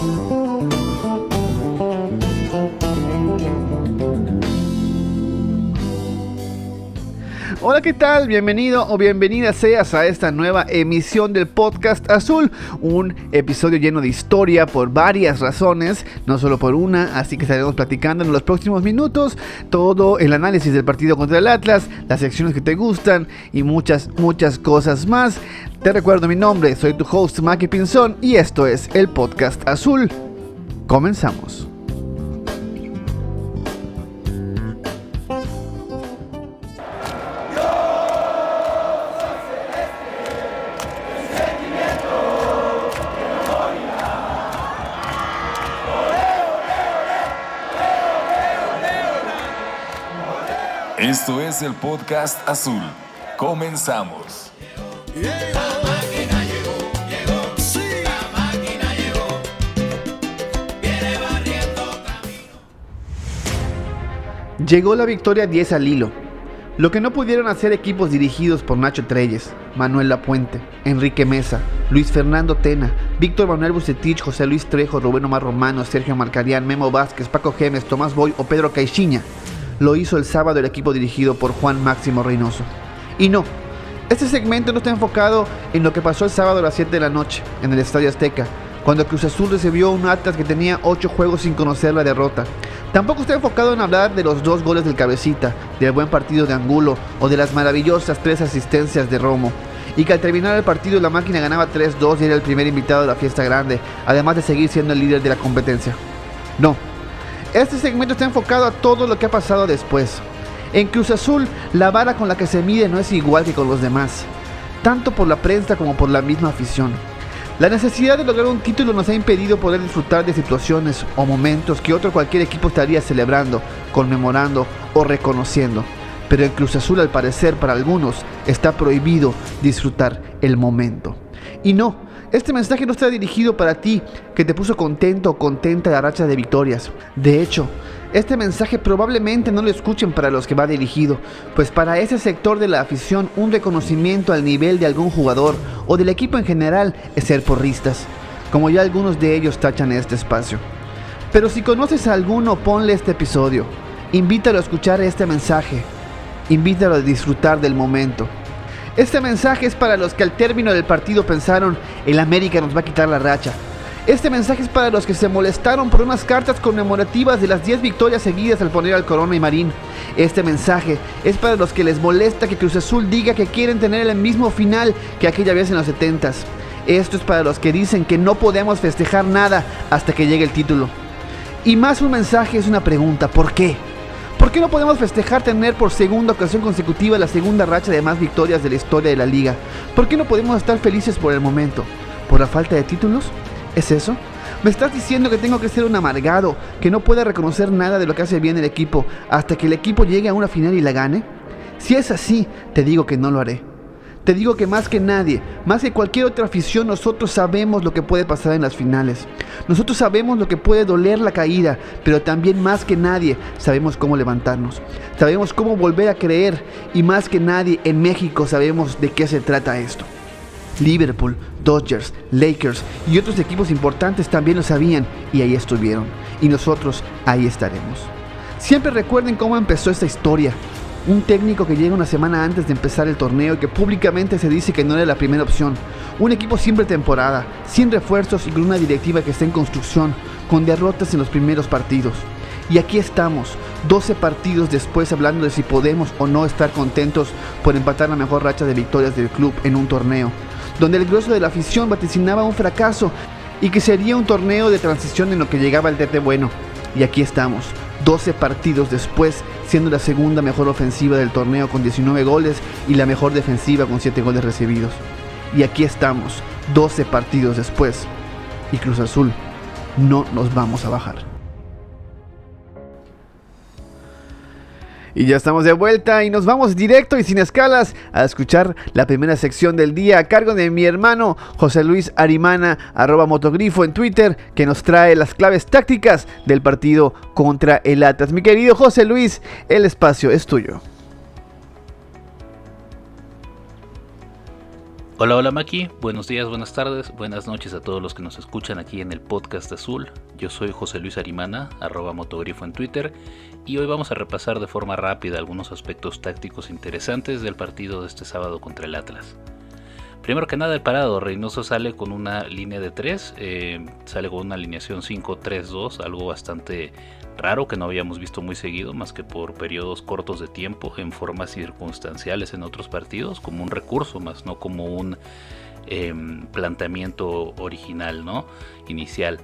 Thank you. Hola, ¿qué tal? Bienvenido o bienvenida seas a esta nueva emisión del podcast Azul, un episodio lleno de historia por varias razones, no solo por una, así que estaremos platicando en los próximos minutos todo el análisis del partido contra el Atlas, las secciones que te gustan y muchas, muchas cosas más. Te recuerdo mi nombre, soy tu host Maki Pinzón y esto es el podcast Azul. Comenzamos. Es el podcast azul. Comenzamos. Llegó la victoria 10 al hilo. Lo que no pudieron hacer equipos dirigidos por Nacho Treyes, Manuel Lapuente, Enrique Mesa, Luis Fernando Tena, Víctor Manuel Bucetich, José Luis Trejo, Rubén Omar Romano, Sergio Marcarián, Memo Vázquez, Paco Gemes, Tomás Boy o Pedro Caixinha lo hizo el sábado el equipo dirigido por Juan Máximo Reynoso. Y no, este segmento no está enfocado en lo que pasó el sábado a las 7 de la noche en el Estadio Azteca, cuando Cruz Azul recibió un Atlas que tenía 8 juegos sin conocer la derrota. Tampoco está enfocado en hablar de los dos goles del cabecita, del buen partido de Angulo o de las maravillosas tres asistencias de Romo. Y que al terminar el partido la máquina ganaba 3-2 y era el primer invitado de la fiesta grande, además de seguir siendo el líder de la competencia. No, este segmento está enfocado a todo lo que ha pasado después. En Cruz Azul, la vara con la que se mide no es igual que con los demás, tanto por la prensa como por la misma afición. La necesidad de lograr un título nos ha impedido poder disfrutar de situaciones o momentos que otro cualquier equipo estaría celebrando, conmemorando o reconociendo. Pero en Cruz Azul, al parecer, para algunos, está prohibido disfrutar el momento. Y no, este mensaje no está dirigido para ti, que te puso contento o contenta la racha de victorias. De hecho, este mensaje probablemente no lo escuchen para los que va dirigido, pues para ese sector de la afición un reconocimiento al nivel de algún jugador o del equipo en general es ser porristas, como ya algunos de ellos tachan este espacio. Pero si conoces a alguno, ponle este episodio, invítalo a escuchar este mensaje, invítalo a disfrutar del momento. Este mensaje es para los que al término del partido pensaron, el América nos va a quitar la racha. Este mensaje es para los que se molestaron por unas cartas conmemorativas de las 10 victorias seguidas al poner al Corona y Marín. Este mensaje es para los que les molesta que Cruz Azul diga que quieren tener el mismo final que aquella vez en los 70s. Esto es para los que dicen que no podemos festejar nada hasta que llegue el título. Y más un mensaje es una pregunta, ¿por qué? ¿Por qué no podemos festejar tener por segunda ocasión consecutiva la segunda racha de más victorias de la historia de la liga? ¿Por qué no podemos estar felices por el momento? ¿Por la falta de títulos? ¿Es eso? ¿Me estás diciendo que tengo que ser un amargado, que no pueda reconocer nada de lo que hace bien el equipo hasta que el equipo llegue a una final y la gane? Si es así, te digo que no lo haré. Te digo que más que nadie, más que cualquier otra afición, nosotros sabemos lo que puede pasar en las finales. Nosotros sabemos lo que puede doler la caída, pero también más que nadie sabemos cómo levantarnos. Sabemos cómo volver a creer y más que nadie en México sabemos de qué se trata esto. Liverpool, Dodgers, Lakers y otros equipos importantes también lo sabían y ahí estuvieron. Y nosotros ahí estaremos. Siempre recuerden cómo empezó esta historia. Un técnico que llega una semana antes de empezar el torneo y que públicamente se dice que no era la primera opción. Un equipo sin pretemporada, sin refuerzos y con una directiva que está en construcción, con derrotas en los primeros partidos. Y aquí estamos, 12 partidos después hablando de si podemos o no estar contentos por empatar la mejor racha de victorias del club en un torneo, donde el grueso de la afición vaticinaba un fracaso y que sería un torneo de transición en lo que llegaba el TT bueno. Y aquí estamos, 12 partidos después, siendo la segunda mejor ofensiva del torneo con 19 goles y la mejor defensiva con 7 goles recibidos. Y aquí estamos, 12 partidos después. Y Cruz Azul, no nos vamos a bajar. Y ya estamos de vuelta y nos vamos directo y sin escalas a escuchar la primera sección del día a cargo de mi hermano José Luis Arimana, arroba motogrifo en Twitter, que nos trae las claves tácticas del partido contra el Atlas. Mi querido José Luis, el espacio es tuyo. Hola, hola Maki, buenos días, buenas tardes, buenas noches a todos los que nos escuchan aquí en el podcast azul. Yo soy José Luis Arimana, arroba motogrifo en Twitter, y hoy vamos a repasar de forma rápida algunos aspectos tácticos interesantes del partido de este sábado contra el Atlas. Primero que nada, el parado, Reynoso sale con una línea de 3, eh, sale con una alineación 5-3-2, algo bastante raro que no habíamos visto muy seguido, más que por periodos cortos de tiempo, en formas circunstanciales en otros partidos, como un recurso más, no como un em, planteamiento original, ¿no? Inicial.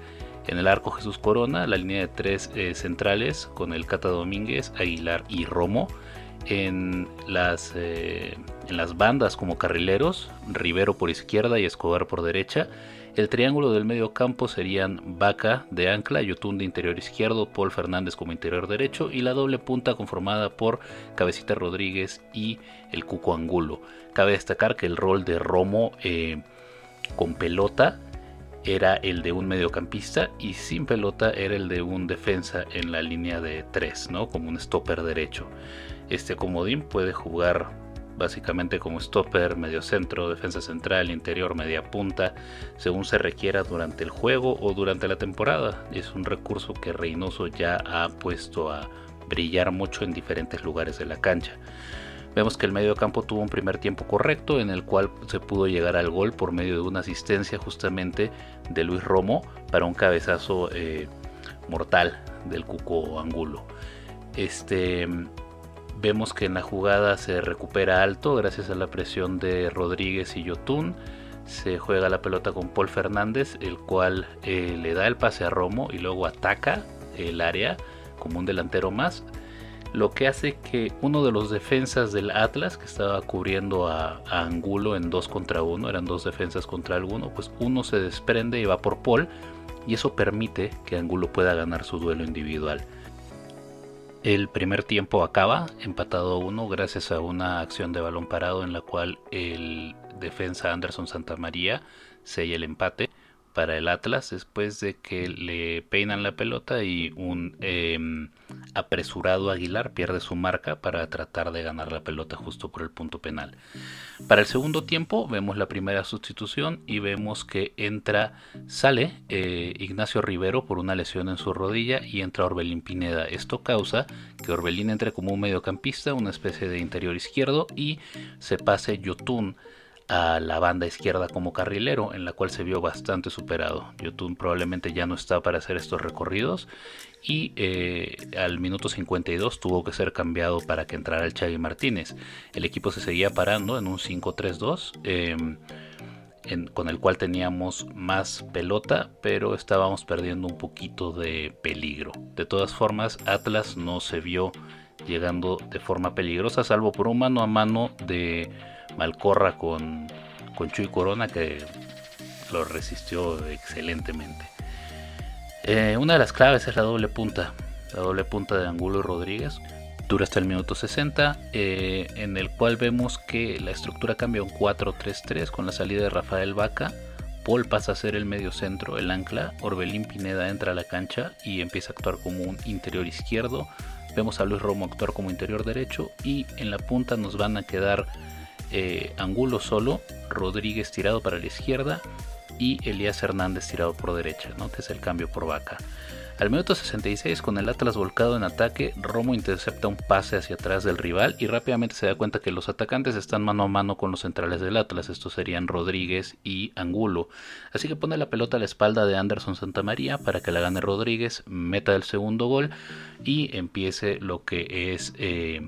En el arco Jesús Corona, la línea de tres eh, centrales con el Cata Domínguez, Aguilar y Romo. En las, eh, en las bandas como carrileros, Rivero por izquierda y Escobar por derecha el triángulo del medio campo serían Vaca de ancla, Yotun de interior izquierdo, Paul Fernández como interior derecho y la doble punta conformada por Cabecita Rodríguez y el Cuco Angulo. Cabe destacar que el rol de Romo eh, con pelota era el de un mediocampista y sin pelota era el de un defensa en la línea de tres, ¿no? Como un stopper derecho. Este comodín puede jugar básicamente como stopper, medio centro, defensa central, interior, media punta, según se requiera durante el juego o durante la temporada. Es un recurso que Reynoso ya ha puesto a brillar mucho en diferentes lugares de la cancha. Vemos que el medio campo tuvo un primer tiempo correcto en el cual se pudo llegar al gol por medio de una asistencia justamente de Luis Romo para un cabezazo eh, mortal del Cuco Angulo. Este, Vemos que en la jugada se recupera alto gracias a la presión de Rodríguez y Yotun. Se juega la pelota con Paul Fernández, el cual eh, le da el pase a Romo y luego ataca el área como un delantero más. Lo que hace que uno de los defensas del Atlas, que estaba cubriendo a, Angulo en 2 contra 1, eran dos defensas contra alguno, pues uno se desprende y va por Paul. Y eso permite que Angulo pueda ganar su duelo individual. El primer tiempo acaba empatado uno gracias a una acción de balón parado en la cual el defensa Anderson Santamaría sella el empate para el Atlas después de que le peinan la pelota y un em, apresurado Aguilar pierde su marca para tratar de ganar la pelota justo por el punto penal. Para el segundo tiempo vemos la primera sustitución y vemos que entra, sale eh, Ignacio Rivero por una lesión en su rodilla y entra Orbelín Pineda. Esto causa que Orbelín entre como un mediocampista, una especie de interior izquierdo y se pase Yotun a la banda izquierda como carrilero, en la cual se vio bastante superado. Yotun probablemente ya no está para hacer estos recorridos y eh, al minuto 52 tuvo que ser cambiado para que entrara el Chagui Martínez. El equipo se seguía parando en un 5-3-2. Em, con el cual teníamos más pelota, pero estábamos perdiendo un poquito de peligro. De todas formas, Atlas no se vio llegando de forma peligrosa, salvo por un mano a mano de Malcorra con, con Chuy Corona que lo resistió excelentemente. Eh, una de las claves es la doble punta, la doble punta de Angulo y Rodríguez. Dura hasta el minuto 60, eh, en el cual vemos que la estructura cambia un 4-3-3 con la salida de Rafael Vaca. Paul pasa a ser el medio centro, el ancla. Orbelín Pineda entra a la cancha y empieza a actuar como un interior izquierdo. Vemos a Luis Romo actuar como interior derecho y en la punta nos van a quedar eh, Angulo solo, Rodríguez tirado para la izquierda y Elías Hernández tirado por derecha, ¿no? que es el cambio por vaca. Al minuto 66, con el Atlas volcado en ataque, Romo intercepta un pase hacia atrás del rival y rápidamente se da cuenta que los atacantes están mano a mano con los centrales del Atlas. Estos serían Rodríguez y Angulo. Así que pone la pelota a la espalda de Anderson Santamaría para que la gane Rodríguez, meta el segundo gol y empiece lo que es eh,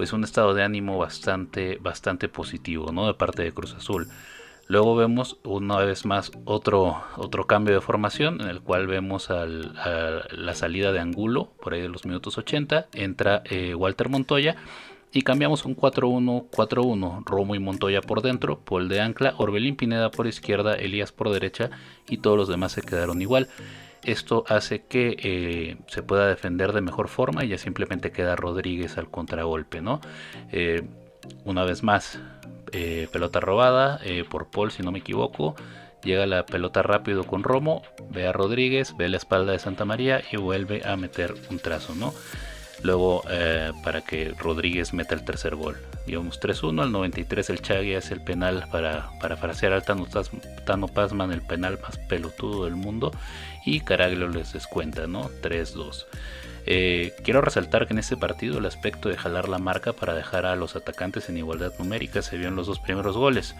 pues un estado de ánimo bastante, bastante positivo ¿no? de parte de Cruz Azul. Luego vemos una vez más otro, otro cambio de formación en el cual vemos la salida de Angulo por ahí de los minutos 80. Entra eh, Walter Montoya y cambiamos un 4-1-4-1. Romo y Montoya por dentro, Paul de Ancla, Orbelín Pineda por izquierda, Elías por derecha y todos los demás se quedaron igual. Esto hace que eh, se pueda defender de mejor forma y ya simplemente queda Rodríguez al contragolpe, ¿no? Eh, una vez más, eh, pelota robada por Paul, si no me equivoco. Llega la pelota rápido con Romo, ve a Rodríguez, ve la espalda de Santa María y vuelve a meter un trazo, ¿no? luego para que Rodríguez meta el tercer gol. Íbamos 3-1, al 93 el Chagui hace el penal para, para frasear al Tano, Tano Pazman, el penal más pelotudo del mundo, y Caraglio les descuenta, ¿no? 3-2. Eh, quiero resaltar que en este partido el aspecto de jalar la marca para dejar a los atacantes en igualdad numérica se vio en los dos primeros goles.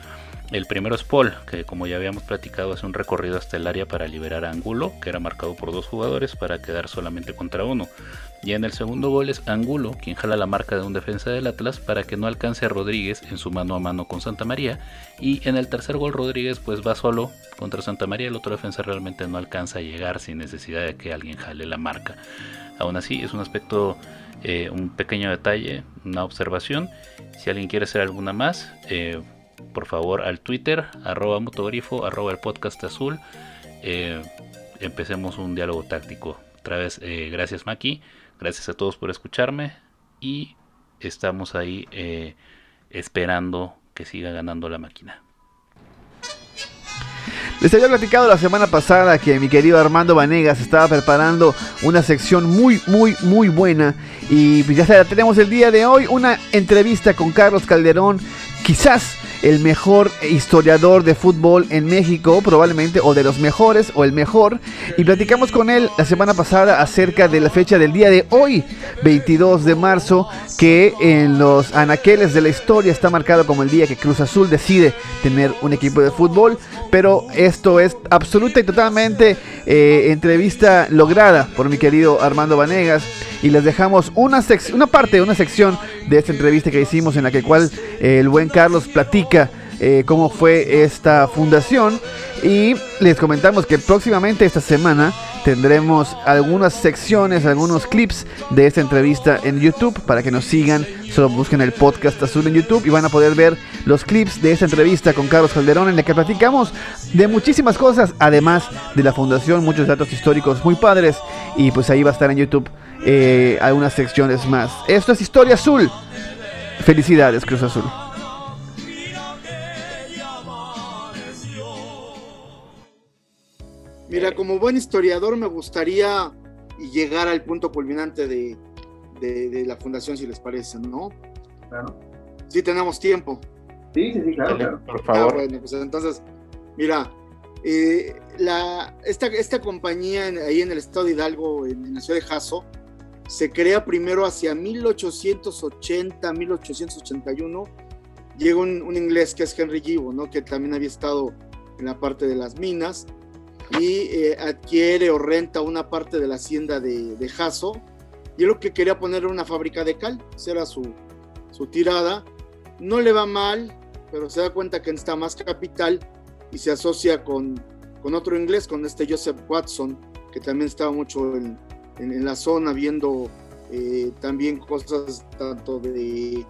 El primero es Paul, que como ya habíamos platicado hace un recorrido hasta el área para liberar a Angulo, que era marcado por dos jugadores para quedar solamente contra uno. Y en el segundo gol es Angulo, quien jala la marca de un defensa del Atlas para que no alcance a Rodríguez en su mano a mano con Santa María. Y en el tercer gol Rodríguez pues va solo contra Santa María, el otro defensa realmente no alcanza a llegar sin necesidad de que alguien jale la marca. Aún así es un aspecto, eh, un pequeño detalle, una observación. Si alguien quiere hacer alguna más, eh, por favor al Twitter, arroba motogrifo, arroba el podcast azul. Eh, empecemos un diálogo táctico. Otra vez, eh, gracias Maki, gracias a todos por escucharme y estamos ahí eh, esperando que siga ganando la máquina. Les había platicado la semana pasada que mi querido Armando Vanegas estaba preparando una sección muy, muy, muy buena. Y pues ya tenemos el día de hoy, una entrevista con Carlos Calderón, quizás el mejor historiador de fútbol en México, probablemente, o de los mejores, o el mejor. Y platicamos con él la semana pasada acerca de la fecha del día de hoy, 22 de marzo, que en los anaqueles de la historia está marcado como el día que Cruz Azul decide tener un equipo de fútbol. Pero esto es absoluta y totalmente eh, entrevista lograda por mi querido Armando Vanegas. Y les dejamos una, una parte, una sección de esta entrevista que hicimos en la que cual eh, el buen Carlos platica eh, cómo fue esta fundación y les comentamos que próximamente esta semana tendremos algunas secciones, algunos clips de esta entrevista en YouTube para que nos sigan. Solo busquen el podcast azul en YouTube y van a poder ver los clips de esta entrevista con Carlos Calderón en la que platicamos de muchísimas cosas, además de la fundación, muchos datos históricos muy padres y pues ahí va a estar en YouTube eh, algunas secciones más. Esto es Historia Azul. Felicidades, Cruz Azul. Mira, como buen historiador me gustaría llegar al punto culminante de, la fundación, si les parece, ¿no? Claro. Sí, tenemos tiempo. Sí, sí, sí, claro, Por favor. Ah, bueno, pues entonces, mira, eh, la, esta, esta compañía ahí en el estado de Hidalgo, en, la ciudad de Jaso, se crea primero hacia 1880, 1881. Llega un, un inglés que es Henry Gibbon, ¿no? que también había estado en la parte de las minas y eh, adquiere o renta una parte de la hacienda de, de Jaso. Y lo que quería poner una fábrica de cal, esa era su, su tirada. No le va mal, pero se da cuenta que necesita más capital y se asocia con, con otro inglés, con este Joseph Watson, que también estaba mucho en, en, la zona viendo eh, también cosas tanto de,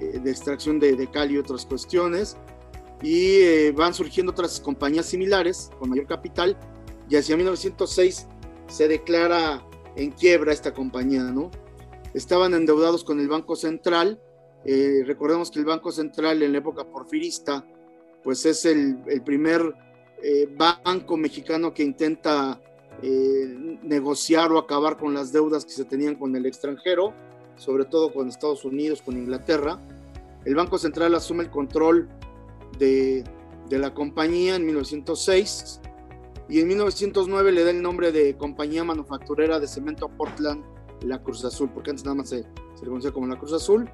eh, de extracción de, de, cal y otras cuestiones y eh, van surgiendo otras compañías similares con mayor capital y hacia 1906 se declara en quiebra esta compañía, ¿no? Estaban endeudados con el Banco Central, eh, recordemos que el Banco Central en la época porfirista pues es el, primer eh, banco mexicano que intenta negociar o acabar con las deudas que se tenían con el extranjero, sobre todo con Estados Unidos, con Inglaterra. El Banco Central asume el control de, la compañía en 1906 y en 1909 le da el nombre de Compañía Manufacturera de Cemento Portland, la Cruz Azul, porque antes nada más se, se le conocía como la Cruz Azul.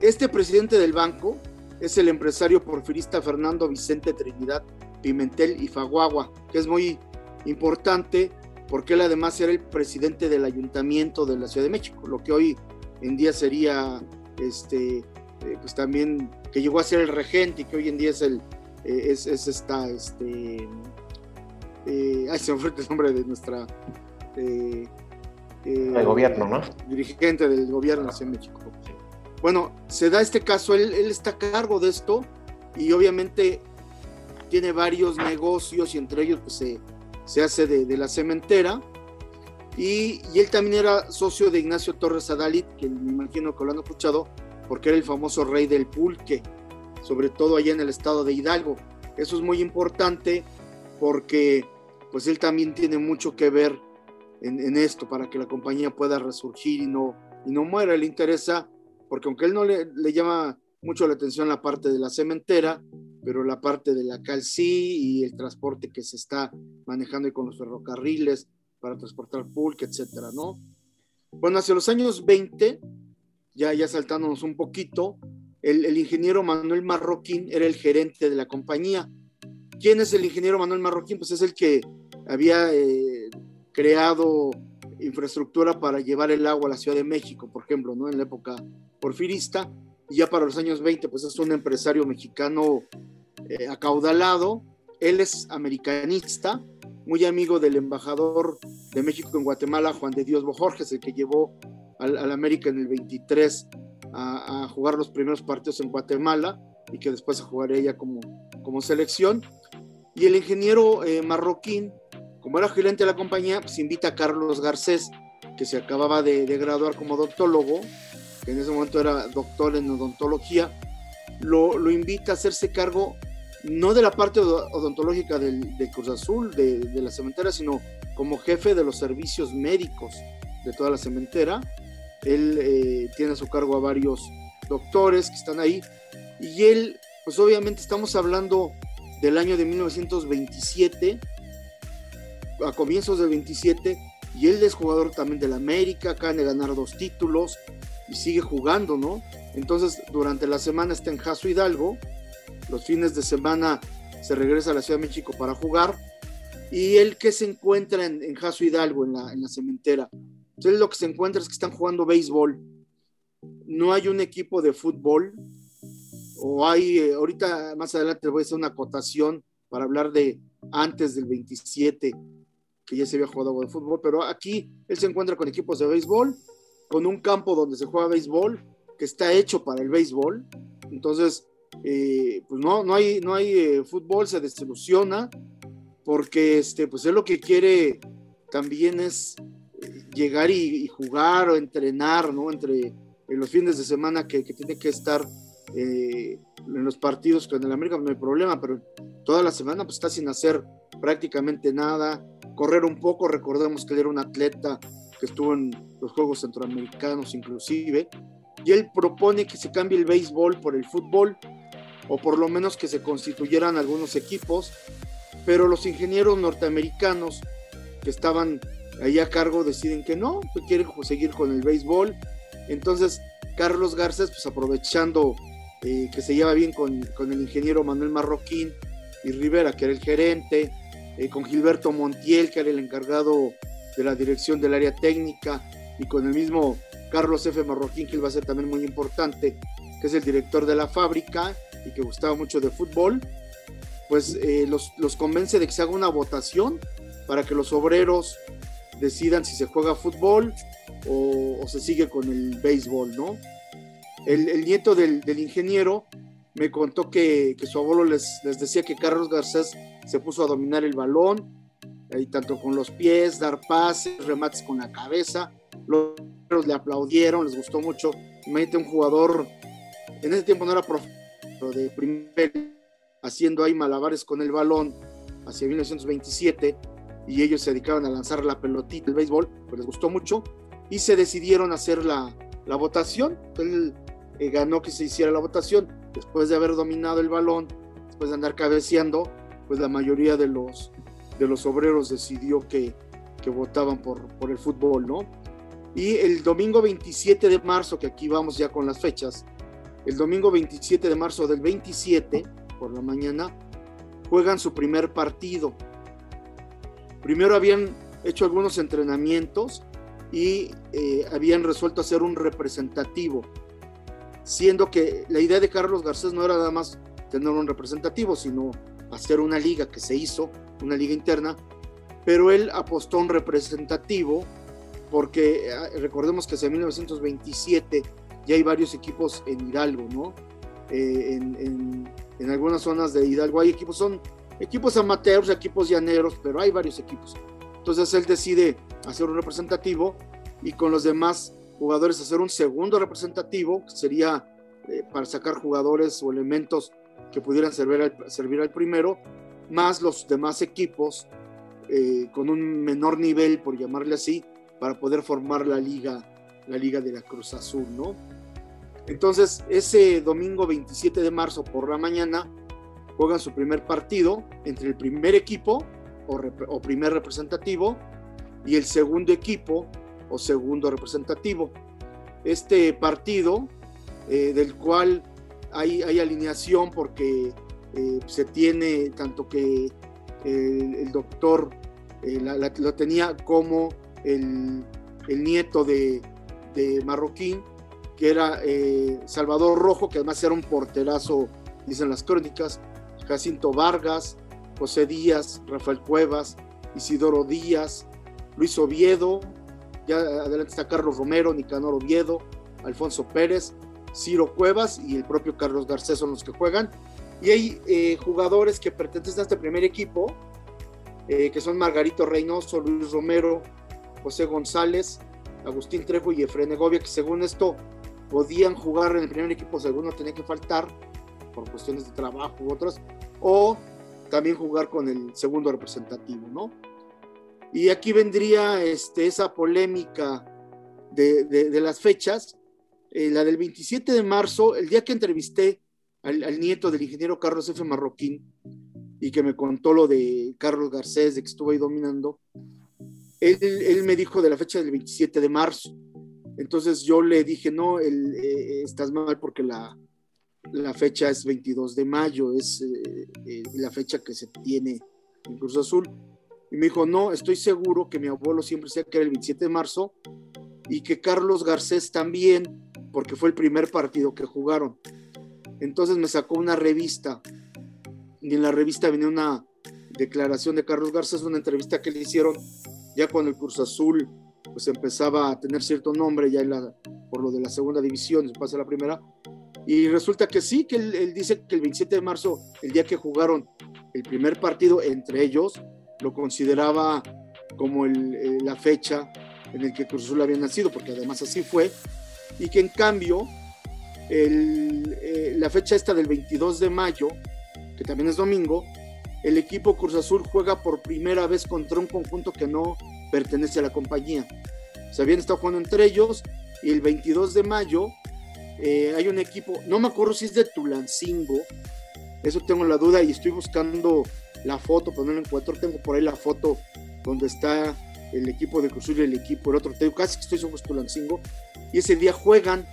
Este presidente del banco es el empresario porfirista Fernando Vicente Trinidad Pimentel y Faguagua, que es muy importante porque él además era el presidente del ayuntamiento de la Ciudad de México, lo que hoy en día sería este, eh, pues también que llegó a ser el regente y que hoy en día es el eh, es, esta este eh, ay se me fue el nombre de nuestra el gobierno no dirigente del gobierno de México. Bueno se da este caso él, él está a cargo de esto y obviamente tiene varios negocios y entre ellos pues se, se hace de, de la cementera y, y, él también era socio de Ignacio Torres Adalit, que me imagino que lo han escuchado, porque era el famoso rey del pulque, sobre todo allá en el estado de Hidalgo. Eso es muy importante porque pues él también tiene mucho que ver en, esto para que la compañía pueda resurgir y no, y no muera. Le interesa, porque aunque él no le, le llama mucho la atención la parte de la cementera, pero la parte de la calcí y el transporte que se está manejando con los ferrocarriles para transportar pulque, etcétera, ¿no? Bueno, hacia los años 20, ya, ya saltándonos un poquito, el, el, ingeniero Manuel Marroquín era el gerente de la compañía. ¿Quién es el ingeniero Manuel Marroquín? Pues es el que había eh, creado infraestructura para llevar el agua a la Ciudad de México, por ejemplo, ¿no? En la época porfirista. Y ya para los años 20, pues es un empresario mexicano eh, acaudalado. Él es americanista, muy amigo del embajador de México en Guatemala, Juan de Dios Bojorges, el que llevó al, al América en el 23 a, jugar los primeros partidos en Guatemala y que después a jugar ella como, como selección. Y el ingeniero eh, marroquín, como era gerente de la compañía, pues invita a Carlos Garcés, que se acababa de, graduar como odontólogo, que en ese momento era doctor en odontología, lo, lo invita a hacerse cargo no de la parte odontológica del, de Cruz Azul, de, de, la cementera, sino como jefe de los servicios médicos de toda la cementera. Él eh, tiene a su cargo a varios doctores que están ahí y él, pues obviamente estamos hablando del año de 1927, a comienzos del 27, y él es jugador también del América, acaba de ganar dos títulos y sigue jugando, ¿no? Entonces, durante la semana está en Jaso Hidalgo, los fines de semana se regresa a la Ciudad de México para jugar, y él que se encuentra en, en Jaso Hidalgo, en la, en la cementera. Entonces, lo que se encuentra es que están jugando béisbol. No hay un equipo de fútbol, o hay, eh, ahorita más adelante voy a hacer una acotación para hablar de antes del 27, que ya se había jugado de fútbol, pero aquí él se encuentra con equipos de béisbol, con un campo donde se juega béisbol, que está hecho para el béisbol, entonces, eh, pues no, no hay, no hay eh, fútbol, se desilusiona, porque este, pues él lo que quiere también es llegar y, jugar o entrenar, ¿no? Entre en los fines de semana que, que tiene que estar eh, en los partidos con el América no hay problema, pero toda la semana pues está sin hacer prácticamente nada, correr un poco, recordemos que él era un atleta que estuvo en los Juegos Centroamericanos inclusive, y él propone que se cambie el béisbol por el fútbol, o por lo menos que se constituyeran algunos equipos, pero los ingenieros norteamericanos que estaban ahí a cargo deciden que no, que quieren seguir con el béisbol, entonces Carlos Garcés, pues aprovechando eh, que se lleva bien con, con, el ingeniero Manuel Marroquín y Rivera, que era el gerente, eh, con Gilberto Montiel, que era el encargado de la dirección del área técnica, y con el mismo Carlos F. Marroquín, que él va a ser también muy importante, que es el director de la fábrica y que gustaba mucho de fútbol, pues eh, los, los convence de que se haga una votación para que los obreros decidan si se juega fútbol o, se sigue con el béisbol, ¿no? el, nieto del, ingeniero me contó que, su abuelo les, decía que Carlos Garcés se puso a dominar el balón, y tanto con los pies, dar pases, remates con la cabeza. Los le aplaudieron, les gustó mucho. Imagínate un jugador, en ese tiempo no era profe, pero de primer, haciendo ahí malabares con el balón hacia 1927 y ellos se dedicaban a lanzar la pelotita, el béisbol, pues les gustó mucho y se decidieron hacer la, la votación. Entonces, eh, ganó que se hiciera la votación. Después de haber dominado el balón, después de andar cabeceando, pues la mayoría de los, de los obreros decidió que, que votaban por, por el fútbol, ¿no? Y el domingo 27 de marzo, que aquí vamos ya con las fechas, el domingo 27 de marzo del 27, por la mañana, juegan su primer partido. Primero habían hecho algunos entrenamientos y eh, habían resuelto hacer un representativo siendo que la idea de Carlos Garcés no era nada más tener un representativo, sino hacer una liga que se hizo, una liga interna, pero él apostó un representativo porque eh, recordemos que hacia 1927 ya hay varios equipos en Hidalgo, ¿no? Eh, en, en, en, algunas zonas de Hidalgo hay equipos, son equipos amateurs, equipos llaneros, pero hay varios equipos. Entonces él decide hacer un representativo y con los demás jugadores hacer un segundo representativo, que sería eh, para sacar jugadores o elementos que pudieran servir al, servir al primero, más los demás equipos eh, con un menor nivel, por llamarle así, para poder formar la liga, la liga de la Cruz Azul, ¿no? Entonces, ese domingo 27 de marzo por la mañana juegan su primer partido entre el primer equipo o, primer representativo y el segundo equipo o segundo representativo. Este partido, eh, del cual hay, alineación porque eh, se tiene tanto que el doctor eh, lo tenía como el, nieto de, Marroquín, que era Salvador Rojo, que además era un porterazo, dicen las crónicas, Jacinto Vargas, José Díaz, Rafael Cuevas, Isidoro Díaz, Luis Oviedo, ya adelante está Carlos Romero, Nicanor Oviedo, Alfonso Pérez, Ciro Cuevas y el propio Carlos Garcés son los que juegan. Y hay eh, jugadores que pertenecen a este primer equipo, eh, que son Margarito Reynoso, Luis Romero, José González, Agustín Trejo y Efraín Negovia, que según esto podían jugar en el primer equipo, según no tenía que faltar por cuestiones de trabajo u otras, o también jugar con el segundo representativo, ¿no? Y aquí vendría este, esa polémica de, las fechas, eh, la del 27 de marzo, el día que entrevisté al, nieto del ingeniero Carlos F. Marroquín y que me contó lo de Carlos Garcés, de que estuvo ahí dominando, él, me dijo de la fecha del 27 de marzo. Entonces yo le dije, no, eh, estás mal porque la, la fecha es 22 de mayo, es eh, eh, la fecha que se tiene en Cruz Azul. Y me dijo, no, estoy seguro que mi abuelo siempre decía que era el 27 de marzo y que Carlos Garcés también, porque fue el primer partido que jugaron. Entonces me sacó una revista y en la revista venía una declaración de Carlos Garcés, una entrevista que le hicieron ya cuando el Cruz Azul pues empezaba a tener cierto nombre ya en la, por lo de la segunda división, después de la primera, y resulta que sí, que él, dice que el 27 de marzo, el día que jugaron el primer partido entre ellos, lo consideraba como el, la fecha en el que Cruz Azul había nacido, porque además así fue, y que en cambio eh, la fecha esta del 22 de mayo, que también es domingo, el equipo Cruz Azul juega por primera vez contra un conjunto que no pertenece a la compañía. Se habían estado jugando entre ellos y el 22 de mayo eh, hay un equipo, no me acuerdo si es de Tulancingo, eso tengo la duda y estoy buscando la foto, pero no la encuentro. Tengo por ahí la foto donde está el equipo de Cruzul y el equipo, el otro, tengo casi que estoy somos Tulancingo, y ese día juegan,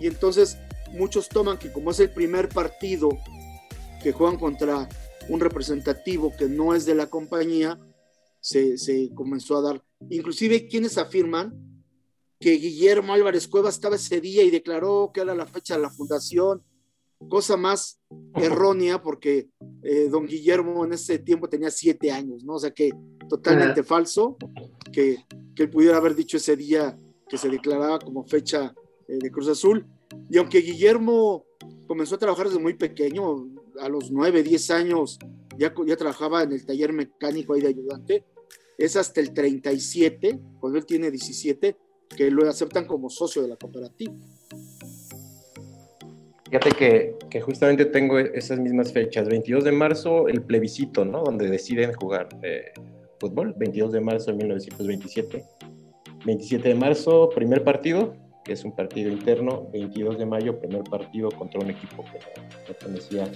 y entonces muchos toman que como es el primer partido que juegan contra un representativo que no es de la compañía, se, se comenzó a dar, inclusive quienes afirman que Guillermo Álvarez Cuevas estaba ese día y declaró que era la fecha de la fundación, cosa más errónea porque eh, don Guillermo en ese tiempo tenía siete años, ¿no? O sea que totalmente falso que, que, él pudiera haber dicho ese día que se declaraba como fecha eh, de Cruz Azul. Y aunque Guillermo comenzó a trabajar desde muy pequeño, a los nueve, diez años, ya, ya trabajaba en el taller mecánico ahí de ayudante, es hasta el 37, cuando él tiene 17, que lo aceptan como socio de la cooperativa. Fíjate que, que, justamente tengo esas mismas fechas. 22 de marzo, el plebiscito, ¿no? Donde deciden jugar eh, fútbol. 22 de marzo de 1927. 27 de marzo, primer partido, que es un partido interno. 22 de mayo, primer partido contra un equipo que pertenecía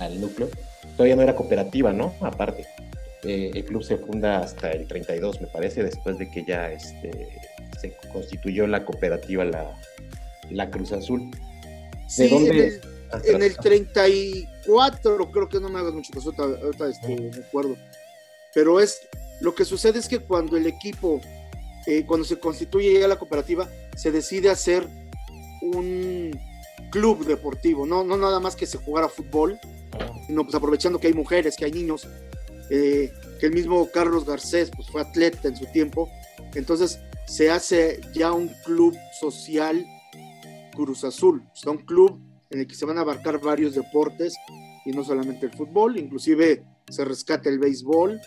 al núcleo. Todavía no era cooperativa, ¿no? Aparte. Eh, el club se funda hasta el 32, me parece, después de que ya este, se constituyó la cooperativa La, la Cruz Azul. ¿De dónde? En el, 34, creo que no me hagas mucho caso, ahorita, este, me acuerdo. Pero es, lo que sucede es que cuando el equipo, eh, cuando se constituye ya la cooperativa, se decide hacer un club deportivo, no, no nada más que se jugara fútbol, sino pues aprovechando que hay mujeres, que hay niños, eh, que el mismo Carlos Garcés pues, fue atleta en su tiempo, entonces se hace ya un club social Cruz Azul, o un club en el que se van a abarcar varios deportes y no solamente el fútbol, inclusive se rescata el béisbol,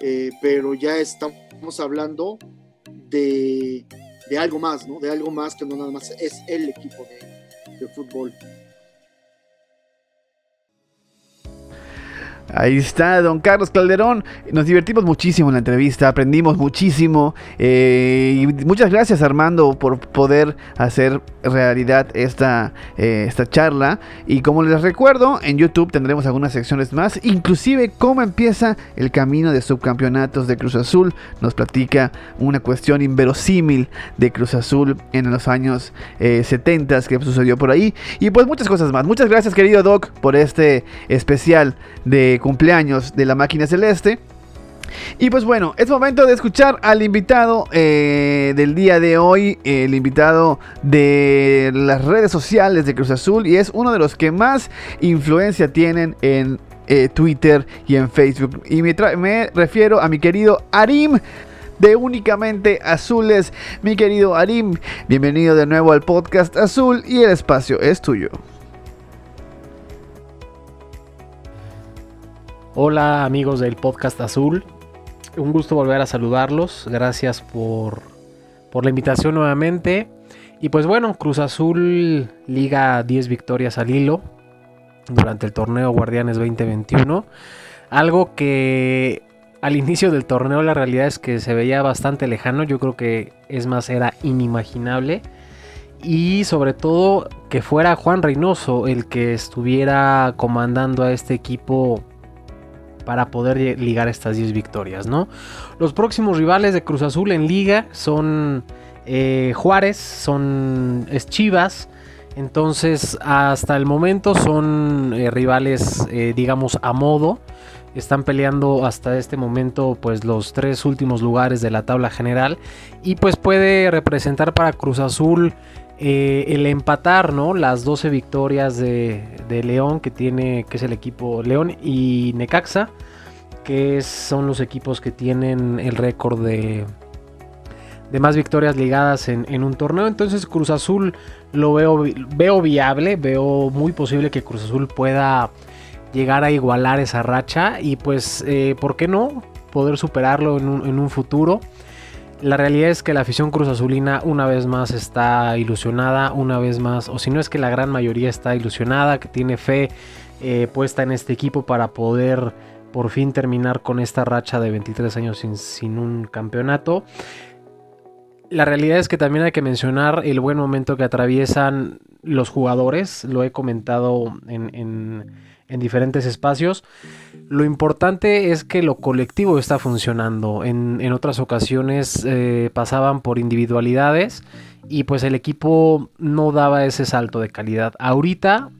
eh, pero ya estamos hablando de, de, algo más, ¿no? De algo más que no nada más es el equipo de, de fútbol. Ahí está, don Carlos Calderón. Nos divertimos muchísimo en la entrevista, aprendimos muchísimo. Eh, y muchas gracias, Armando, por poder hacer realidad esta, eh, esta charla. Y como les recuerdo, en YouTube tendremos algunas secciones más, inclusive cómo empieza el camino de subcampeonatos de Cruz Azul. Nos platica una cuestión inverosímil de Cruz Azul en los años 70 eh, que sucedió por ahí. Y pues muchas cosas más. Muchas gracias, querido Doc, por este especial de cumpleaños de la máquina celeste. Y pues bueno, es momento de escuchar al invitado eh, del día de hoy, el invitado de las redes sociales de Cruz Azul y es uno de los que más influencia tienen en eh, Twitter y en Facebook. Y me, me refiero a mi querido Arim de Únicamente Azules. Mi querido Arim, bienvenido de nuevo al podcast Azul y el espacio es tuyo. Hola amigos del podcast Azul, un gusto volver a saludarlos, gracias por, por la invitación nuevamente. Y pues bueno, Cruz Azul liga 10 victorias al hilo durante el torneo Guardianes 2021. Algo que al inicio del torneo la realidad es que se veía bastante lejano, yo creo que es más era inimaginable. Y sobre todo que fuera Juan Reynoso el que estuviera comandando a este equipo para poder ligar estas 10 victorias, ¿no? Los próximos rivales de Cruz Azul en liga son eh, Juárez, son Chivas. Entonces, hasta el momento son eh, rivales, eh, digamos, a modo. Están peleando hasta este momento, pues, los tres últimos lugares de la tabla general. Y pues puede representar para Cruz Azul el empatar, ¿no? Las 12 victorias de, de, León, que tiene, que es el equipo León y Necaxa que son los equipos que tienen el récord de, de más victorias ligadas en, un torneo. Entonces Cruz Azul lo veo, veo viable, veo muy posible que Cruz Azul pueda llegar a igualar esa racha y pues, eh, ¿por qué no? Poder superarlo en un, en un, futuro. La realidad es que la afición Cruz Azulina una vez más está ilusionada, una vez más, o si no es que la gran mayoría está ilusionada, que tiene fe eh, puesta en este equipo para poder por fin terminar con esta racha de 23 años sin, un campeonato. La realidad es que también hay que mencionar el buen momento que atraviesan los jugadores, lo he comentado en, diferentes espacios. Lo importante es que lo colectivo está funcionando. En, otras ocasiones eh, pasaban por individualidades y pues el equipo no daba ese salto de calidad. Ahorita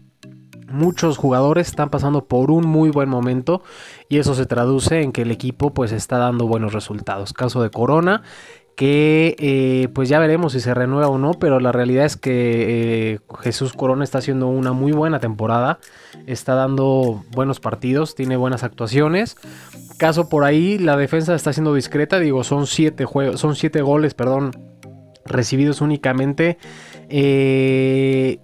muchos jugadores están pasando por un muy buen momento y eso se traduce en que el equipo pues está dando buenos resultados. Caso de Corona que eh, pues ya veremos si se renueva o no, pero la realidad es que eh, Jesús Corona está haciendo una muy buena temporada, está dando buenos partidos, tiene buenas actuaciones. Caso por ahí, la defensa está siendo discreta, digo, son siete juegos, son siete goles, perdón, recibidos únicamente. Eh,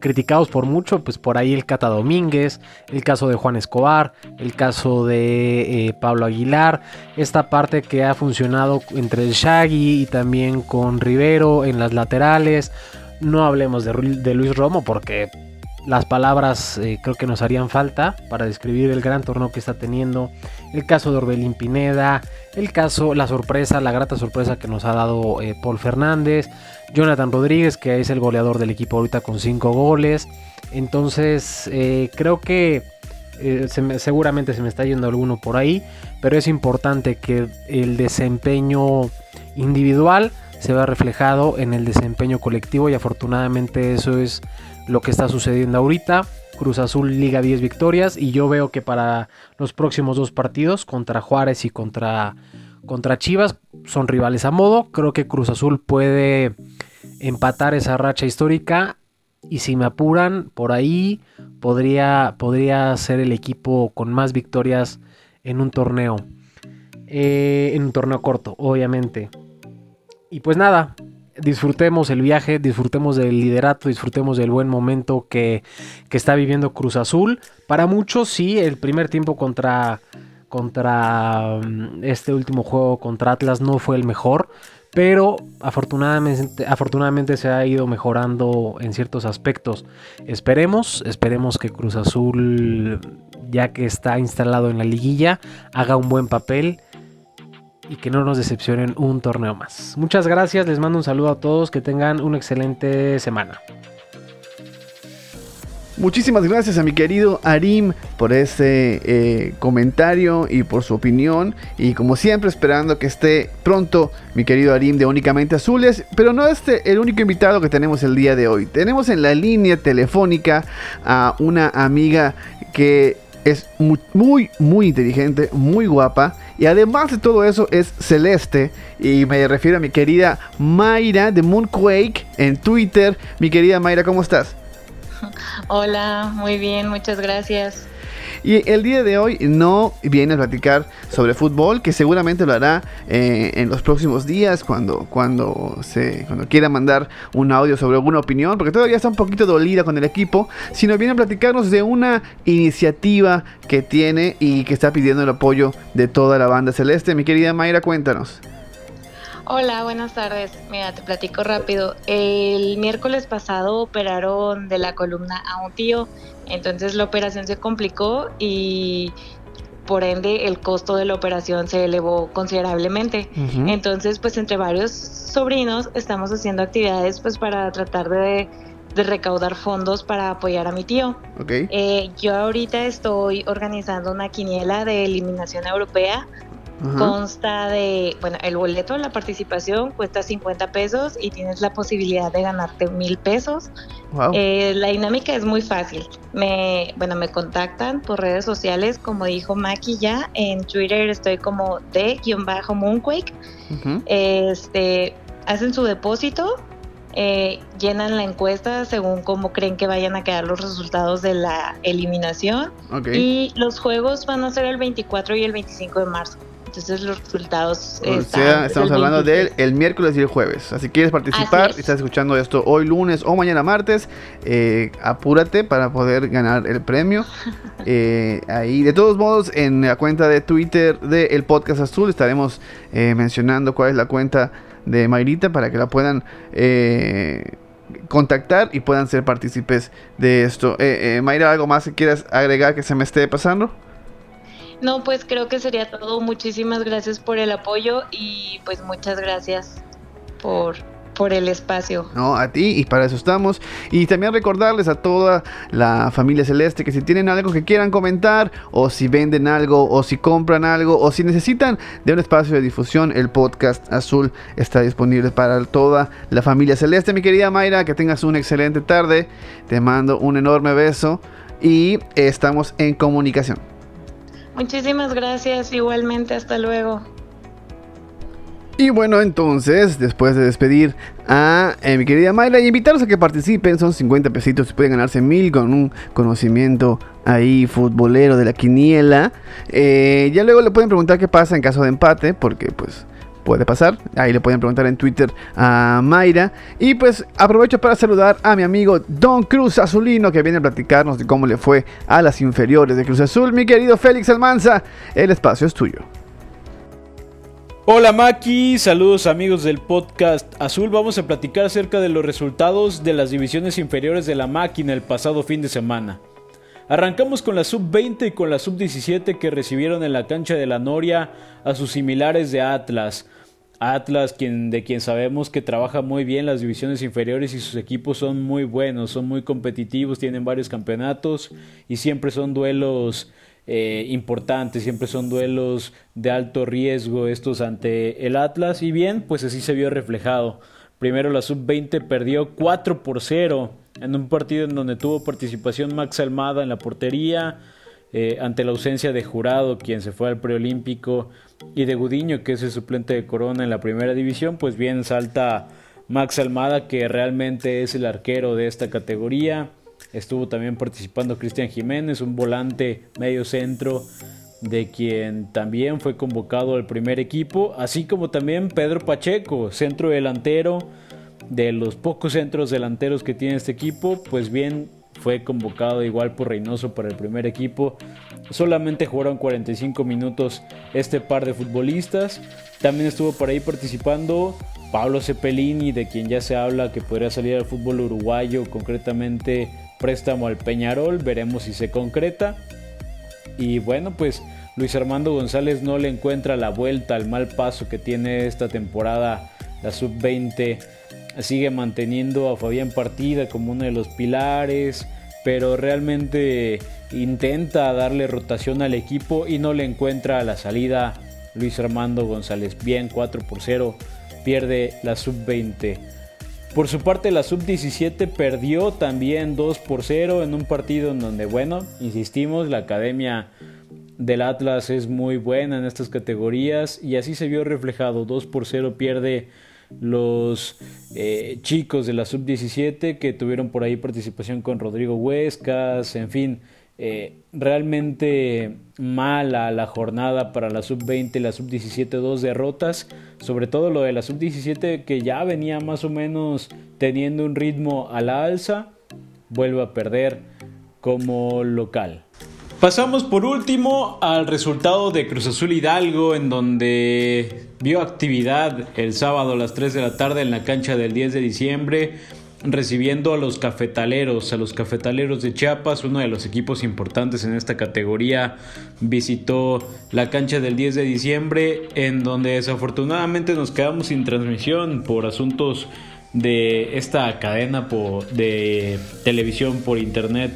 criticados por mucho, pues por ahí el Cata Domínguez, el caso de Juan Escobar, el caso de eh, Pablo Aguilar, esta parte que ha funcionado entre el Shaggy y también con Rivero en las laterales. No hablemos de, Luis Romo porque las palabras eh, creo que nos harían falta para describir el gran torneo que está teniendo. El caso de Orbelín Pineda, el caso, la sorpresa, la grata sorpresa que nos ha dado eh, Paul Fernández, Jonathan Rodríguez, que es el goleador del equipo ahorita con 5 goles. Entonces, eh, creo que seguramente se me está yendo alguno por ahí, pero es importante que el desempeño individual se vea reflejado en el desempeño colectivo y afortunadamente eso es lo que está sucediendo ahorita. Cruz Azul liga 10 victorias y yo veo que para los próximos dos partidos contra Juárez y contra, contra Chivas son rivales a modo. Creo que Cruz Azul puede empatar esa racha histórica y si me apuran por ahí podría, podría ser el equipo con más victorias en un torneo. Eh, en un torneo corto, obviamente. Y pues nada, disfrutemos el viaje, disfrutemos del liderato, disfrutemos del buen momento que, está viviendo Cruz Azul. Para muchos sí, el primer tiempo contra, contra mm, este último juego contra Atlas no fue el mejor, pero afortunadamente, afortunadamente se ha ido mejorando en ciertos aspectos. Esperemos, esperemos que Cruz Azul, ya que está instalado en la liguilla, haga un buen papel y que no nos decepcionen un torneo más. Muchas gracias, les mando un saludo a todos, que tengan una excelente semana. Muchísimas gracias a mi querido Arim por ese eh, comentario y por su opinión. Y como siempre, esperando que esté pronto mi querido Arim de Únicamente Azules. Pero no es este el único invitado que tenemos el día de hoy. Tenemos en la línea telefónica a una amiga que es muy, muy, muy inteligente, muy guapa. Y además de todo eso es celeste. Y me refiero a mi querida Mayra de Moonquake en Twitter. Mi querida Mayra, ¿cómo estás? Hola, muy bien, muchas gracias. Y el día de hoy no viene a platicar sobre fútbol, que seguramente lo hará eh, en los próximos días cuando, cuando, se, cuando quiera mandar un audio sobre alguna opinión, porque todavía está un poquito dolida con el equipo, sino viene a platicarnos de una iniciativa que tiene y que está pidiendo el apoyo de toda la banda celeste. Mi querida Mayra, cuéntanos. Hola, buenas tardes. Mira, te platico rápido. El miércoles pasado operaron de la columna a un tío, entonces la operación se complicó y por ende el costo de la operación se elevó considerablemente. Entonces, pues entre varios sobrinos estamos haciendo actividades pues para tratar de, recaudar fondos para apoyar a mi tío. Eh, yo ahorita estoy organizando una quiniela de eliminación europea Consta de, bueno, el boleto, la participación cuesta 50 pesos y tienes la posibilidad de ganarte mil pesos. Eh, la dinámica es muy fácil. Me, bueno, me contactan por redes sociales, como dijo Maki ya. En Twitter estoy como de-moonquake. Este, hacen su depósito, eh, llenan la encuesta según cómo creen que vayan a quedar los resultados de la eliminación. Y los juegos van a ser el 24 y el 25 de marzo. Entonces los resultados. O sea, estamos hablando del el miércoles y el jueves. Así que quieres participar y estás escuchando esto hoy lunes o mañana martes, eh, apúrate para poder ganar el premio. Eh, ahí, de todos modos, en la cuenta de Twitter del El Podcast Azul estaremos eh, mencionando cuál es la cuenta de Mayrita para que la puedan contactar y puedan ser partícipes de esto. Mayra, ¿algo más que quieras agregar que se me esté pasando? No, pues creo que sería todo. Muchísimas gracias por el apoyo y pues muchas gracias por, por el espacio. No, a ti y para eso estamos. Y también recordarles a toda la familia celeste que si tienen algo que quieran comentar o si venden algo o si compran algo o si necesitan de un espacio de difusión, el podcast azul está disponible para toda la familia celeste. Mi querida Mayra, que tengas una excelente tarde. Te mando un enorme beso y estamos en comunicación. Muchísimas gracias, igualmente, hasta luego. Y bueno, entonces, después de despedir a eh, mi querida Mayra y invitarlos a que participen, son 50 pesitos y pueden ganarse mil con un conocimiento ahí futbolero de la quiniela. Eh, ya luego le pueden preguntar qué pasa en caso de empate, porque pues puede pasar. Ahí le pueden preguntar en Twitter a Mayra. Y pues aprovecho para saludar a mi amigo Don Cruz Azulino que viene a platicarnos de cómo le fue a las inferiores de Cruz Azul. Mi querido Félix Almanza, el espacio es tuyo. Hola Maki, saludos amigos del podcast Azul. Vamos a platicar acerca de los resultados de las divisiones inferiores de la máquina el pasado fin de semana. Arrancamos con la sub-20 y con la sub-17 que recibieron en la cancha de la Noria a sus similares de Atlas. Atlas, de quien sabemos que trabaja muy bien las divisiones inferiores y sus equipos son muy buenos, son muy competitivos, tienen varios campeonatos y siempre son duelos eh, importantes, siempre son duelos de alto riesgo estos ante el Atlas y bien, pues así se vio reflejado. Primero la sub-20 perdió 4 por 0 en un partido en donde tuvo participación Max Almada en la portería, eh, ante la ausencia de Jurado, quien se fue al preolímpico y de Gudiño, que es el suplente de Corona en la primera división, pues bien salta Max Almada, que realmente es el arquero de esta categoría. Estuvo también participando Cristian Jiménez, un volante medio centro, de quien también fue convocado al primer equipo, así como también Pedro Pacheco, centro delantero, de los pocos centros delanteros que tiene este equipo, pues bien fue convocado igual por Reynoso para el primer equipo. Solamente jugaron 45 minutos este par de futbolistas. También estuvo por ahí participando Pablo Cepelini, de quien ya se habla que podría salir al fútbol uruguayo, concretamente préstamo al Peñarol, veremos si se concreta. Y bueno, pues Luis Armando González no le encuentra la vuelta al mal paso que tiene esta temporada la sub-20. Sigue manteniendo a Fabián Partida como uno de los pilares, pero realmente intenta darle rotación al equipo y no le encuentra la salida Luis Armando González. Bien, 4 por 0, pierde la sub-20. Por su parte, la sub-17 perdió también 2 por 0 en un partido en donde, bueno, insistimos, la academia del Atlas es muy buena en estas categorías y así se vio reflejado. 2 por 0 pierde los eh, chicos de la sub-17 que tuvieron por ahí participación con Rodrigo Huescas, en fin, eh, realmente mala la jornada para la sub-20 y la sub-17, dos derrotas, sobre todo lo de la sub-17 que ya venía más o menos teniendo un ritmo a la alza, vuelve a perder como local. Pasamos por último al resultado de Cruz Azul Hidalgo, en donde vio actividad el sábado a las 3 de la tarde en la cancha del 10 de diciembre recibiendo a los cafetaleros, a los cafetaleros de Chiapas, uno de los equipos importantes en esta categoría, visitó la cancha del 10 de diciembre, en donde desafortunadamente nos quedamos sin transmisión por asuntos de esta cadena de televisión por internet.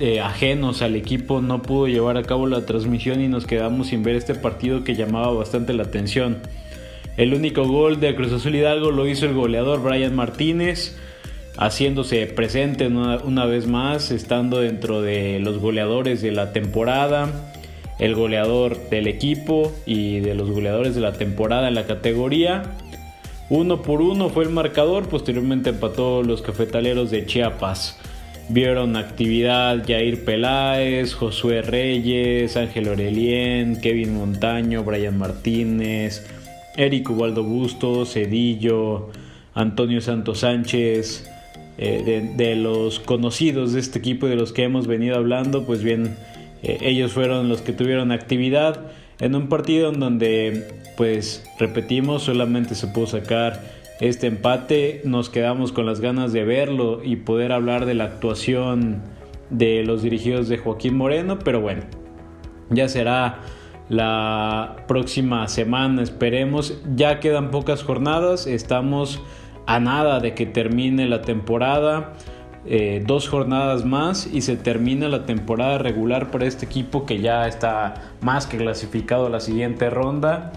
Eh, ajenos al equipo no pudo llevar a cabo la transmisión y nos quedamos sin ver este partido que llamaba bastante la atención. El único gol de Cruz Azul Hidalgo lo hizo el goleador Brian Martínez, haciéndose presente una, vez más, estando dentro de los goleadores de la temporada, el goleador del equipo y de los goleadores de la temporada en la categoría. Uno por uno fue el marcador, posteriormente empató los cafetaleros de Chiapas. Vieron actividad Jair Peláez, Josué Reyes, Ángel Orelien, Kevin Montaño, Brian Martínez, Eric Ubaldo Bustos, Cedillo, Antonio Santos Sánchez, eh, de, los conocidos de este equipo y de los que hemos venido hablando, pues bien, eh, ellos fueron los que tuvieron actividad en un partido en donde, pues repetimos, solamente se pudo sacar este empate, nos quedamos con las ganas de verlo y poder hablar de la actuación de los dirigidos de Joaquín Moreno, pero bueno, ya será la próxima semana, esperemos. Ya quedan pocas jornadas, estamos a nada de que termine la temporada. Eh, dos jornadas más y se termina la temporada regular para este equipo que ya está más que clasificado a la siguiente ronda.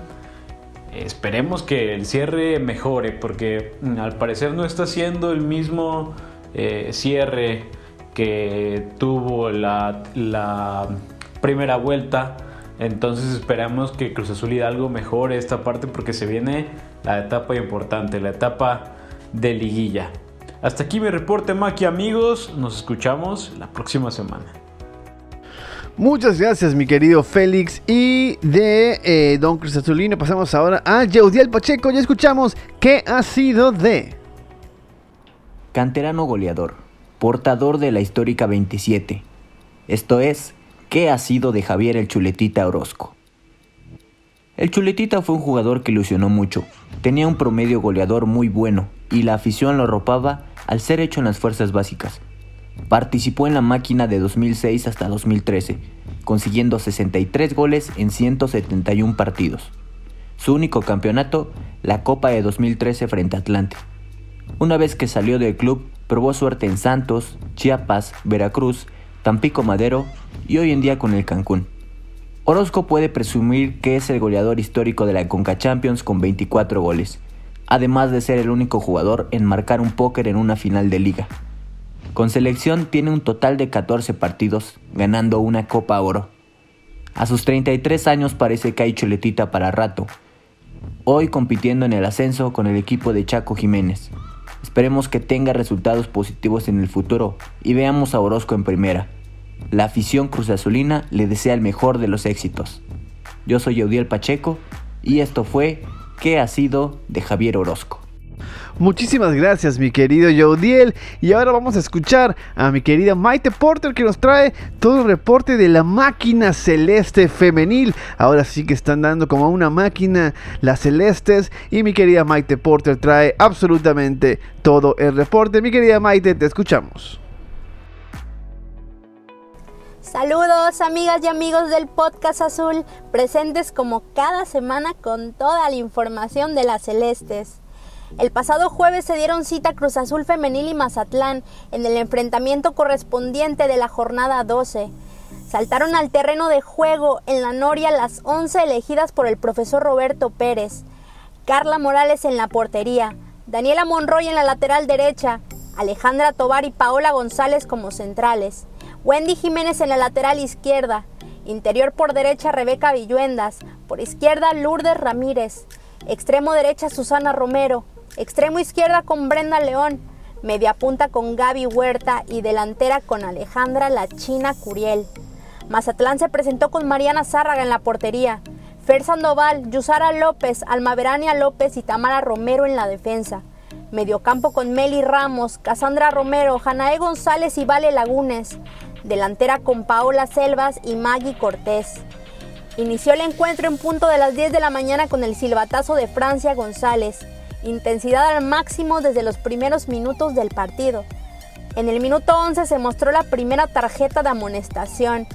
Esperemos que el cierre mejore porque mm, al parecer no está siendo el mismo eh, cierre que tuvo la, primera vuelta entonces esperamos que Cruz Azul Hidalgo mejore esta parte porque se viene la etapa importante, la etapa de liguilla. Hasta aquí mi reporte Maki amigos, nos escuchamos la próxima semana. Muchas gracias mi querido Félix y de eh, Don Cruz Azulino pasamos ahora a Yeudiel Pacheco, ya escuchamos qué ha sido de... Canterano goleador, portador de la histórica 27. Esto es ¿Qué ha sido de Javier el Chuletita Orozco? El Chuletita fue un jugador que ilusionó mucho. Tenía un promedio goleador muy bueno y la afición lo arropaba al ser hecho en las fuerzas básicas. Participó en la máquina de 2006 hasta 2013, consiguiendo 63 goles en 171 partidos. Su único campeonato, la Copa de 2013 frente a Atlante. Una vez que salió del club, probó suerte en Santos, Chiapas, Veracruz, Tampico Madero y hoy en día con el Cancún. Orozco puede presumir que es el goleador histórico de la Conca Champions con 24 goles, además de ser el único jugador en marcar un póker en una final de liga. Con selección tiene un total de 14 partidos, ganando una Copa Oro. A sus 33 años parece que hay chuletita para rato, hoy compitiendo en el ascenso con el equipo de Chaco Jiménez. Esperemos que tenga resultados positivos en el futuro y veamos a Orozco en primera. La afición Cruz Azulina le desea el mejor de los éxitos. Yo soy Eudiel Pacheco y esto fue ¿Qué ha sido de Javier Orozco? Muchísimas gracias, mi querido Jodiel. Y ahora vamos a escuchar a mi querida Maite Porter que nos trae todo el reporte de la máquina celeste femenil. Ahora sí que están dando como una máquina las celestes. Y mi querida Maite Porter trae absolutamente todo el reporte. Mi querida Maite, te escuchamos. Saludos amigas y amigos del podcast azul, presentes como cada semana con toda la información de las celestes. El pasado jueves se dieron cita Cruz Azul Femenil y Mazatlán en el enfrentamiento correspondiente de la jornada 12. Saltaron al terreno de juego en la Noria las 11 elegidas por el profesor Roberto Pérez. Carla Morales en la portería, Daniela Monroy en la lateral derecha, Alejandra Tobar y Paola González como centrales. Wendy Jiménez en la lateral izquierda. Interior por derecha Rebeca Villuendas. Por izquierda Lourdes Ramírez. Extremo derecha Susana Romero. Extremo izquierda con Brenda León. Media punta con Gaby Huerta y delantera con Alejandra La China Curiel. Mazatlán se presentó con Mariana Zárraga en la portería. Fer Sandoval, Yusara López, Almaverania López y Tamara Romero en la defensa. Mediocampo con Meli Ramos, Casandra Romero, Janae González y Vale Lagunes delantera con Paola Selvas y Maggie Cortés. Inició el encuentro en punto de las 10 de la mañana con el silbatazo de Francia González, intensidad al máximo desde los primeros minutos del partido. En el minuto 11 se mostró la primera tarjeta de amonestación.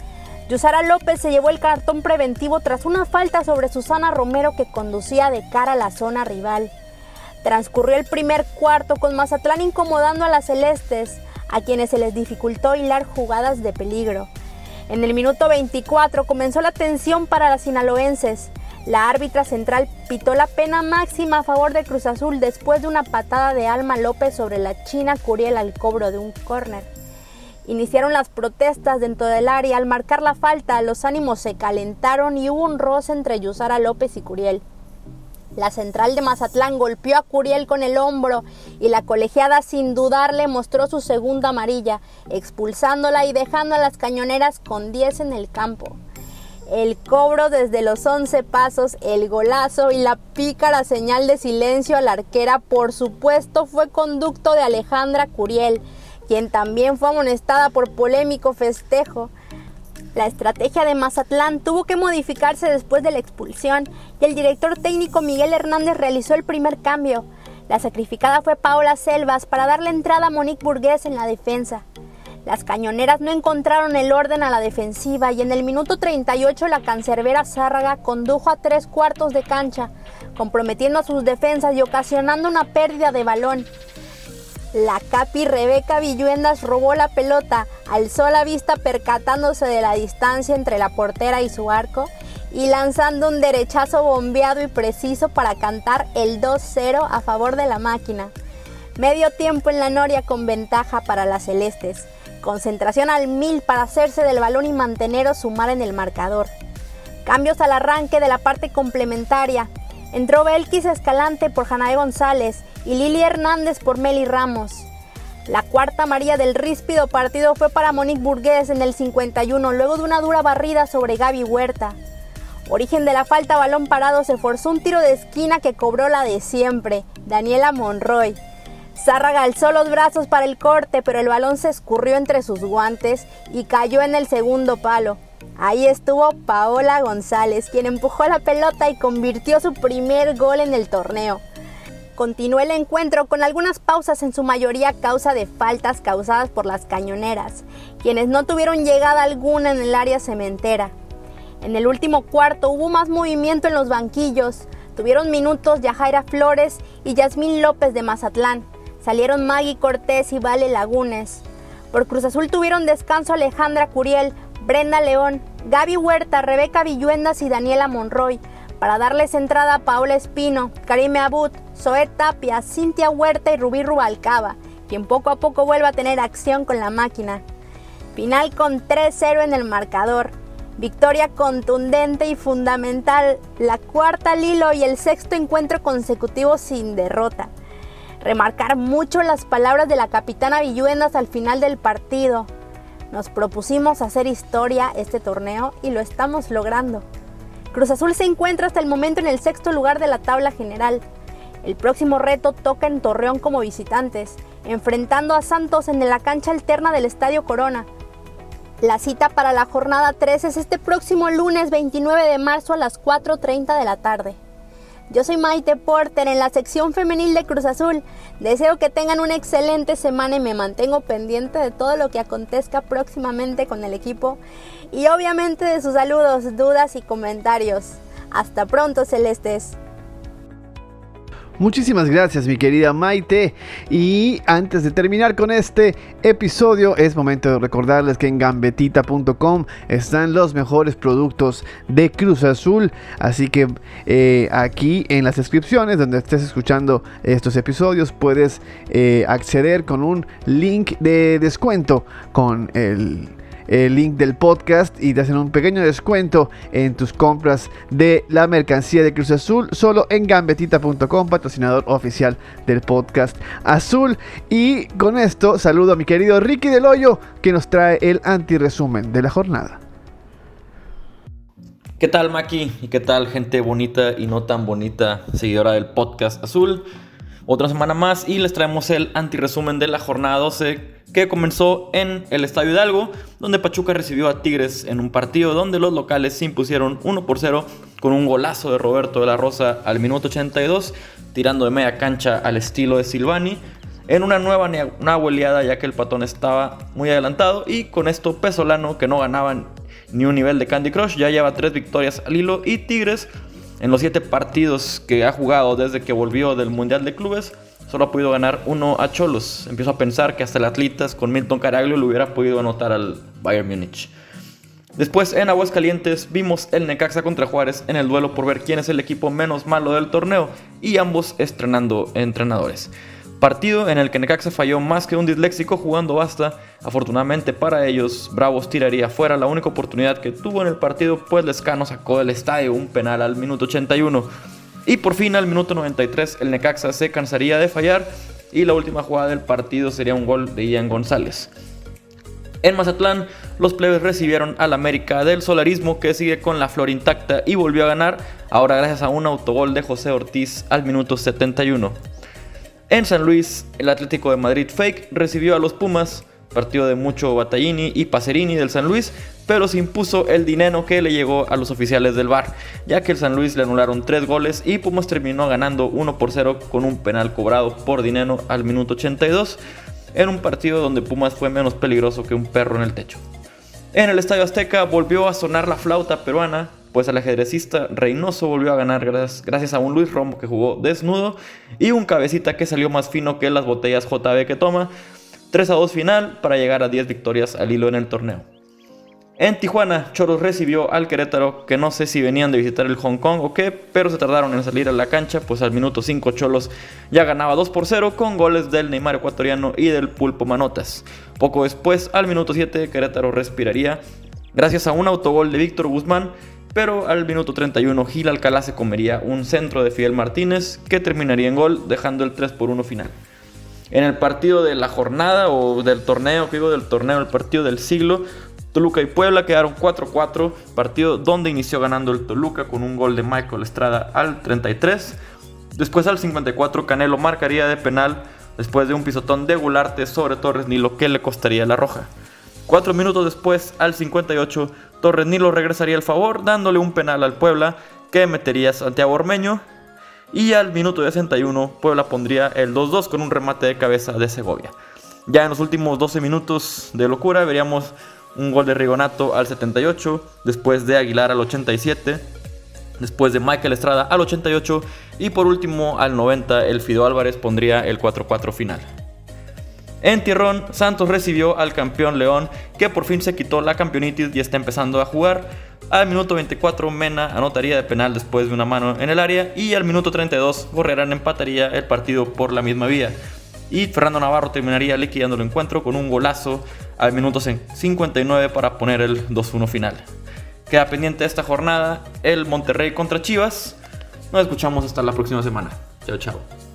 Yusara López se llevó el cartón preventivo tras una falta sobre Susana Romero que conducía de cara a la zona rival. Transcurrió el primer cuarto con Mazatlán incomodando a las celestes, a quienes se les dificultó hilar jugadas de peligro. En el minuto 24 comenzó la tensión para las sinaloenses. La árbitra central pitó la pena máxima a favor de Cruz Azul después de una patada de Alma López sobre la China Curiel al cobro de un córner. Iniciaron las protestas dentro del área. Al marcar la falta, los ánimos se calentaron y hubo un roce entre Yusara López y Curiel. La central de Mazatlán golpeó a Curiel con el hombro y la colegiada sin dudarle mostró su segunda amarilla, expulsándola y dejando a las cañoneras con 10 en el campo. El cobro desde los 11 pasos, el golazo y la pícara señal de silencio a la arquera, por supuesto, fue conducto de Alejandra Curiel, quien también fue amonestada por polémico festejo. La estrategia de Mazatlán tuvo que modificarse después de la expulsión y el director técnico Miguel Hernández realizó el primer cambio. La sacrificada fue Paola Selvas para darle entrada a Monique Burgués en la defensa. Las cañoneras no encontraron el orden a la defensiva y en el minuto 38 la cancerbera Zárraga condujo a tres cuartos de cancha, comprometiendo a sus defensas y ocasionando una pérdida de balón. La capi Rebeca Villuendas robó la pelota, alzó la vista percatándose de la distancia entre la portera y su arco y lanzando un derechazo bombeado y preciso para cantar el 2-0 a favor de la máquina. Medio tiempo en la Noria con ventaja para las celestes. Concentración al mil para hacerse del balón y mantener o sumar en el marcador. Cambios al arranque de la parte complementaria. Entró Belkis Escalante por Janae González y Lili Hernández por Meli Ramos. La cuarta María del ríspido partido fue para Monique Burgués en el 51, luego de una dura barrida sobre Gaby Huerta. Origen de la falta balón parado se forzó un tiro de esquina que cobró la de siempre, Daniela Monroy. Zárraga alzó los brazos para el corte, pero el balón se escurrió entre sus guantes y cayó en el segundo palo. Ahí estuvo Paola González, quien empujó la pelota y convirtió su primer gol en el torneo. Continuó el encuentro con algunas pausas en su mayoría causa de faltas causadas por las cañoneras, quienes no tuvieron llegada alguna en el área cementera. En el último cuarto hubo más movimiento en los banquillos. Tuvieron minutos Yajaira Flores y Yasmín López de Mazatlán. Salieron Maggie Cortés y Vale Lagunes. Por Cruz Azul tuvieron descanso Alejandra Curiel, Brenda León, Gaby Huerta, Rebeca Villuendas y Daniela Monroy, para darles entrada a Paola Espino, Karime Abud, Zoe Tapia, Cintia Huerta y Rubí Rubalcaba, quien poco a poco vuelve a tener acción con la máquina. Final con 3-0 en el marcador. Victoria contundente y fundamental, la cuarta Lilo y el sexto encuentro consecutivo sin derrota. Remarcar mucho las palabras de la capitana Villuendas al final del partido. Nos propusimos hacer historia este torneo y lo estamos logrando. Cruz Azul se encuentra hasta el momento en el sexto lugar de la tabla general. El próximo reto toca en Torreón como visitantes, enfrentando a Santos en la cancha alterna del Estadio Corona. La cita para la jornada 3 es este próximo lunes 29 de marzo a las 4.30 de la tarde. Yo soy Maite Porter en la sección femenil de Cruz Azul. Deseo que tengan una excelente semana y me mantengo pendiente de todo lo que acontezca próximamente con el equipo y obviamente de sus saludos, dudas y comentarios. Hasta pronto, Celestes. Muchísimas gracias mi querida Maite. Y antes de terminar con este episodio, es momento de recordarles que en gambetita.com están los mejores productos de Cruz Azul. Así que eh, aquí en las descripciones donde estés escuchando estos episodios puedes eh, acceder con un link de descuento con el el link del podcast y te hacen un pequeño descuento en tus compras de la mercancía de Cruz Azul solo en gambetita.com, patrocinador oficial del podcast Azul. Y con esto saludo a mi querido Ricky del Hoyo que nos trae el anti-resumen de la jornada. ¿Qué tal Maki? ¿Y qué tal gente bonita y no tan bonita seguidora del podcast Azul? Otra semana más y les traemos el anti-resumen de la jornada 12 que comenzó en el Estadio Hidalgo, donde Pachuca recibió a Tigres en un partido donde los locales se impusieron 1 por 0 con un golazo de Roberto de la Rosa al minuto 82, tirando de media cancha al estilo de Silvani, en una nueva una ya que el patón estaba muy adelantado y con esto Pesolano que no ganaba ni un nivel de Candy Crush ya lleva tres victorias al hilo y Tigres en los siete partidos que ha jugado desde que volvió del Mundial de Clubes solo ha podido ganar uno a Cholos. Empiezo a pensar que hasta el Atletas con Milton Caraglio le hubiera podido anotar al Bayern Múnich. Después en Aguascalientes vimos el Necaxa contra Juárez en el duelo por ver quién es el equipo menos malo del torneo y ambos estrenando entrenadores. Partido en el que Necaxa falló más que un disléxico jugando basta. Afortunadamente para ellos, Bravos tiraría fuera la única oportunidad que tuvo en el partido, pues Lescano sacó del estadio un penal al minuto 81. Y por fin al minuto 93 el Necaxa se cansaría de fallar y la última jugada del partido sería un gol de Ian González. En Mazatlán, los plebes recibieron al América del Solarismo que sigue con la flor intacta y volvió a ganar, ahora gracias a un autogol de José Ortiz al minuto 71. En San Luis, el Atlético de Madrid Fake recibió a los Pumas, partido de mucho Battaglini y Pacerini del San Luis, pero se impuso el dinero que le llegó a los oficiales del bar, ya que el San Luis le anularon 3 goles y Pumas terminó ganando 1 por 0 con un penal cobrado por dinero al minuto 82, en un partido donde Pumas fue menos peligroso que un perro en el techo. En el Estadio Azteca volvió a sonar la flauta peruana, pues el ajedrecista Reynoso volvió a ganar gracias a un Luis Romo que jugó desnudo y un cabecita que salió más fino que las botellas JB que toma, 3 a 2 final para llegar a 10 victorias al hilo en el torneo. En Tijuana, Choros recibió al Querétaro, que no sé si venían de visitar el Hong Kong o qué, pero se tardaron en salir a la cancha, pues al minuto 5 Cholos ya ganaba 2 por 0 con goles del Neymar ecuatoriano y del Pulpo Manotas. Poco después, al minuto 7, Querétaro respiraría gracias a un autogol de Víctor Guzmán, pero al minuto 31 Gil Alcalá se comería un centro de Fidel Martínez que terminaría en gol, dejando el 3 por 1 final en el partido de la jornada o del torneo, digo del torneo, el partido del siglo. Toluca y Puebla quedaron 4-4, partido donde inició ganando el Toluca con un gol de Michael Estrada al 33. Después al 54 Canelo marcaría de penal después de un pisotón de Gularte sobre Torres Nilo que le costaría la roja. Cuatro minutos después, al 58, Torres Nilo regresaría el favor dándole un penal al Puebla que metería Santiago Ormeño y al minuto 61 Puebla pondría el 2-2 con un remate de cabeza de Segovia. Ya en los últimos 12 minutos de locura veríamos un gol de Rigonato al 78, después de Aguilar al 87, después de Michael Estrada al 88 y por último al 90 el Fido Álvarez pondría el 4-4 final. En Tierrón, Santos recibió al campeón León, que por fin se quitó la campeonitis y está empezando a jugar. Al minuto 24, Mena anotaría de penal después de una mano en el área. Y al minuto 32, Gorrerán empataría el partido por la misma vía. Y Fernando Navarro terminaría liquidando el encuentro con un golazo al minuto 59 para poner el 2-1 final. Queda pendiente esta jornada el Monterrey contra Chivas. Nos escuchamos hasta la próxima semana. Chao, chao.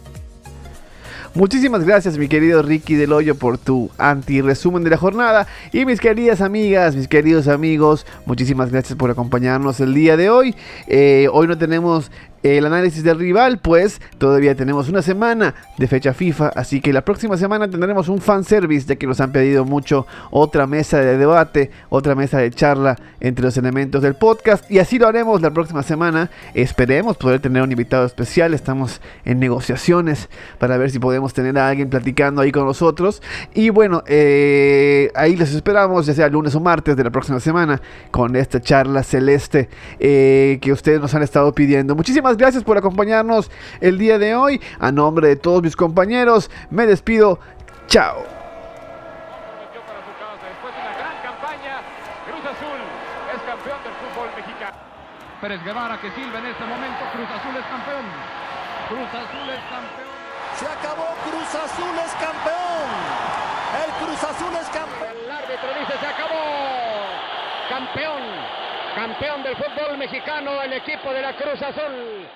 Muchísimas gracias, mi querido Ricky del Hoyo, por tu anti-resumen de la jornada. Y mis queridas amigas, mis queridos amigos, muchísimas gracias por acompañarnos el día de hoy. Eh, hoy no tenemos el análisis del rival, pues todavía tenemos una semana de fecha FIFA, así que la próxima semana tendremos un fan service, ya que nos han pedido mucho otra mesa de debate, otra mesa de charla entre los elementos del podcast, y así lo haremos la próxima semana. Esperemos poder tener un invitado especial, estamos en negociaciones para ver si podemos tener a alguien platicando ahí con nosotros. Y bueno, eh, ahí les esperamos, ya sea lunes o martes de la próxima semana, con esta charla celeste eh, que ustedes nos han estado pidiendo. Muchísimas gracias por acompañarnos el día de hoy. A nombre de todos mis compañeros, me despido. Chao. Pérez Guevara que silba en este momento. Cruz Azul es campeón. Cruz Azul es campeón. Se acabó. Cruz Azul es campeón. El Cruz Azul es campeón. El árbitro dice se acabó. Campeón. Campeón del fútbol mexicano, el equipo de la Cruz Azul.